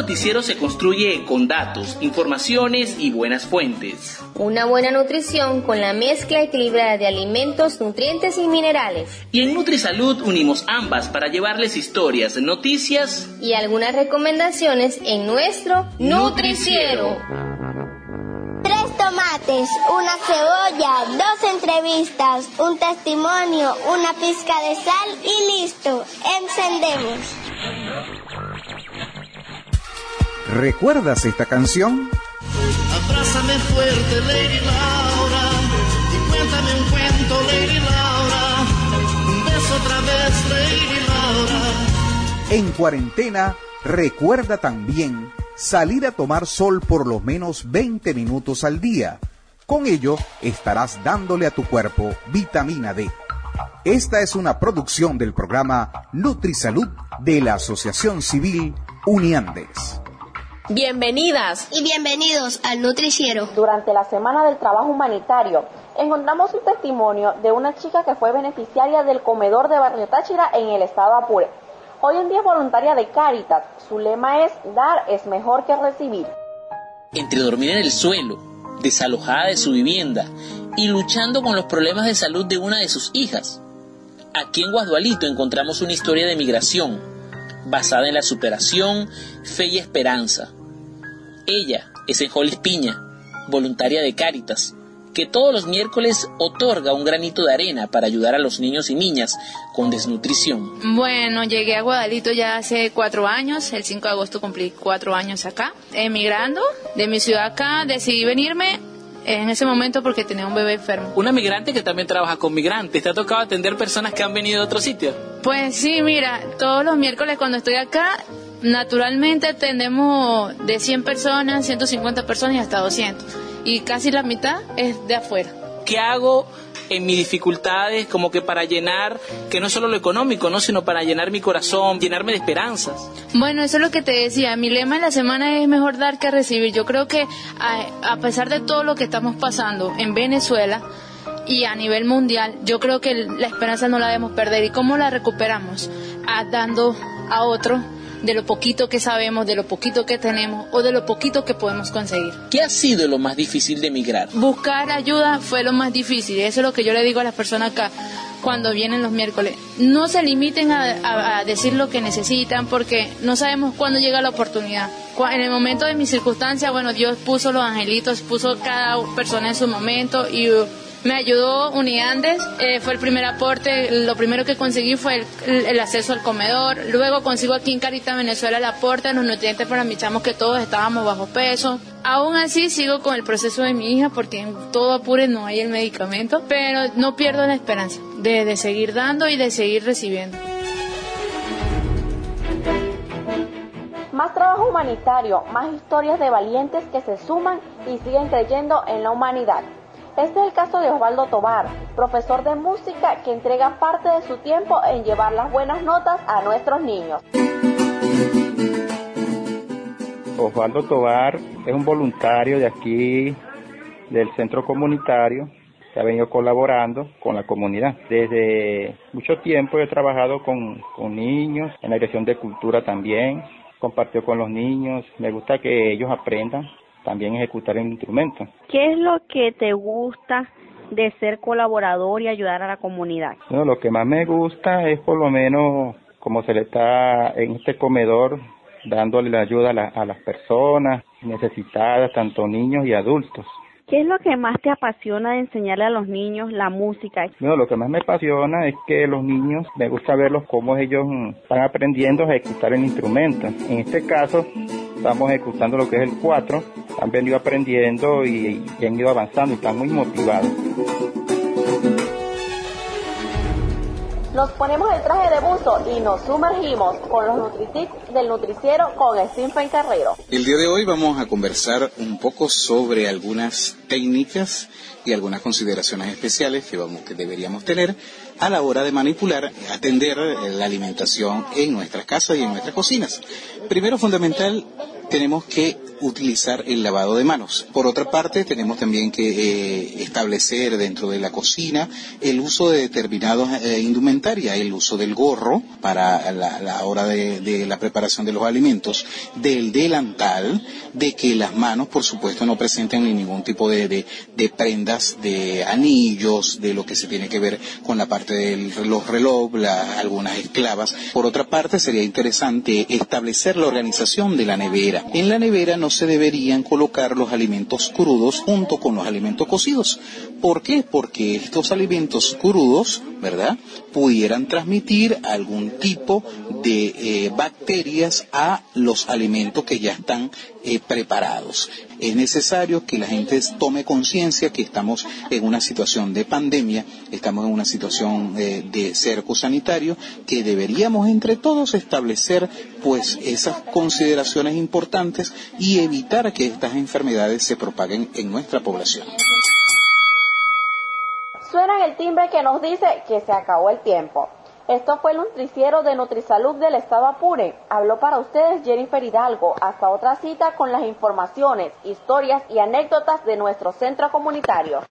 noticiero se construye con datos, informaciones y buenas fuentes. Una buena nutrición con la mezcla equilibrada de alimentos, nutrientes y minerales. Y en NutriSalud unimos ambas para llevarles historias, noticias y algunas recomendaciones en nuestro noticiero. Tres tomates, una cebolla, dos entrevistas, un testimonio, una pizca de sal y listo. Encendemos. ¿Recuerdas esta canción? Abrázame fuerte, Lady Laura, y cuéntame un cuento, Lady Laura. Un beso otra vez, Lady Laura. En cuarentena, recuerda también salir a tomar sol por lo menos 20 minutos al día. Con ello, estarás dándole a tu cuerpo vitamina D. Esta es una producción del programa NutriSalud de la Asociación Civil Uniandes. Bienvenidas y bienvenidos al Nutriciero. Durante la Semana del Trabajo Humanitario, encontramos un testimonio de una chica que fue beneficiaria del comedor de Barrio Táchira en el estado Apure. Hoy en día es voluntaria de Caritas. Su lema es dar es mejor que recibir. Entre dormir en el suelo, desalojada de su vivienda y luchando con los problemas de salud de una de sus hijas. Aquí en Guadualito encontramos una historia de migración basada en la superación, fe y esperanza ella es Enjolis Piña, voluntaria de Cáritas, que todos los miércoles otorga un granito de arena para ayudar a los niños y niñas con desnutrición. Bueno, llegué a Guadalito ya hace cuatro años, el 5 de agosto cumplí cuatro años acá, emigrando de mi ciudad acá, decidí venirme en ese momento porque tenía un bebé enfermo. Una migrante que también trabaja con migrantes, ¿te ha tocado atender personas que han venido de otro sitio? Pues sí, mira, todos los miércoles cuando estoy acá Naturalmente atendemos de 100 personas, 150 personas y hasta 200. Y casi la mitad es de afuera. ¿Qué hago en mis dificultades como que para llenar, que no es solo lo económico, ¿no? sino para llenar mi corazón, llenarme de esperanzas? Bueno, eso es lo que te decía. Mi lema en la semana es mejor dar que recibir. Yo creo que a, a pesar de todo lo que estamos pasando en Venezuela, y a nivel mundial, yo creo que la esperanza no la debemos perder. ¿Y cómo la recuperamos? A, dando a otro de lo poquito que sabemos, de lo poquito que tenemos o de lo poquito que podemos conseguir. ¿Qué ha sido lo más difícil de emigrar? Buscar ayuda fue lo más difícil. Eso es lo que yo le digo a las personas acá cuando vienen los miércoles. No se limiten a, decir lo que necesitan porque no sabemos cuándo llega la oportunidad. En el momento de mi circunstancia, bueno, Dios puso los angelitos, puso cada persona en su momento y me ayudó Uniandes, eh, fue el primer aporte, lo primero que conseguí fue el, acceso al comedor, luego consigo aquí en Carita Venezuela el aporte de los nutrientes para mis chamos que todos estábamos bajo peso. Aún así sigo con el proceso de mi hija porque en todo apure no hay el medicamento, pero no pierdo la esperanza de, de seguir dando y de seguir recibiendo. Más trabajo humanitario, más historias de valientes que se suman y siguen creyendo en la humanidad. Este es el caso de Osvaldo Tobar, profesor de música que entrega parte de su tiempo en llevar las buenas notas a nuestros niños. Osvaldo Tobar es un voluntario de aquí, del centro comunitario, que ha venido colaborando con la comunidad. Desde mucho tiempo he trabajado con, con niños, en la dirección de cultura también, compartió con los niños, me gusta que ellos aprendan también ejecutar el instrumento. ¿Qué es lo que te gusta de ser colaborador y ayudar a la comunidad? No, lo que más me gusta es por lo menos como se le está en este comedor dándole la ayuda a, a las personas necesitadas, tanto niños y adultos. ¿Qué es lo que más te apasiona de enseñarle a los niños la música? No, lo que más me apasiona es que los niños, me gusta verlos cómo ellos van aprendiendo a ejecutar el instrumento. En este caso, estamos ejecutando lo que es el 4, han venido aprendiendo y, y han ido avanzando y están muy motivados. Nos ponemos el traje de buzo y nos sumergimos con los Nutritips del Nutriciero con Stephen Carrero. El día de hoy vamos a conversar un poco sobre algunas técnicas y algunas consideraciones especiales que, vamos, que deberíamos tener a la hora de manipular, atender la alimentación en nuestras casas y en nuestras cocinas. Primero, fundamental, tenemos que utilizar el lavado de manos. Por otra parte, tenemos también que eh, establecer dentro de la cocina el uso de determinados eh, el uso del gorro para la, hora de, la preparación de los alimentos, del delantal, de que las manos, por supuesto, no presenten ningún tipo de, prendas, de anillos, de lo que se tiene que ver con la parte del reloj reloj, algunas esclavas. Por otra parte, sería interesante establecer la organización de la nevera. En la nevera se deberían colocar los alimentos crudos junto con los alimentos cocidos. ¿Por qué? Porque estos alimentos crudos, ¿verdad? Pudieran transmitir algún tipo de eh, bacterias a los alimentos que ya están eh, preparados. Es necesario que la gente tome conciencia que estamos en una situación de pandemia, estamos en una situación eh, de cerco sanitario, que deberíamos entre todos establecer pues esas consideraciones importantes y evitar que estas enfermedades se propaguen en nuestra población. Suena el timbre que nos dice que se acabó el tiempo. Esto fue el nutriciero de Nutrisalud del Estado Apure. Habló para ustedes Jennifer Hidalgo. Hasta otra cita con las informaciones, historias y anécdotas de nuestro centro comunitario.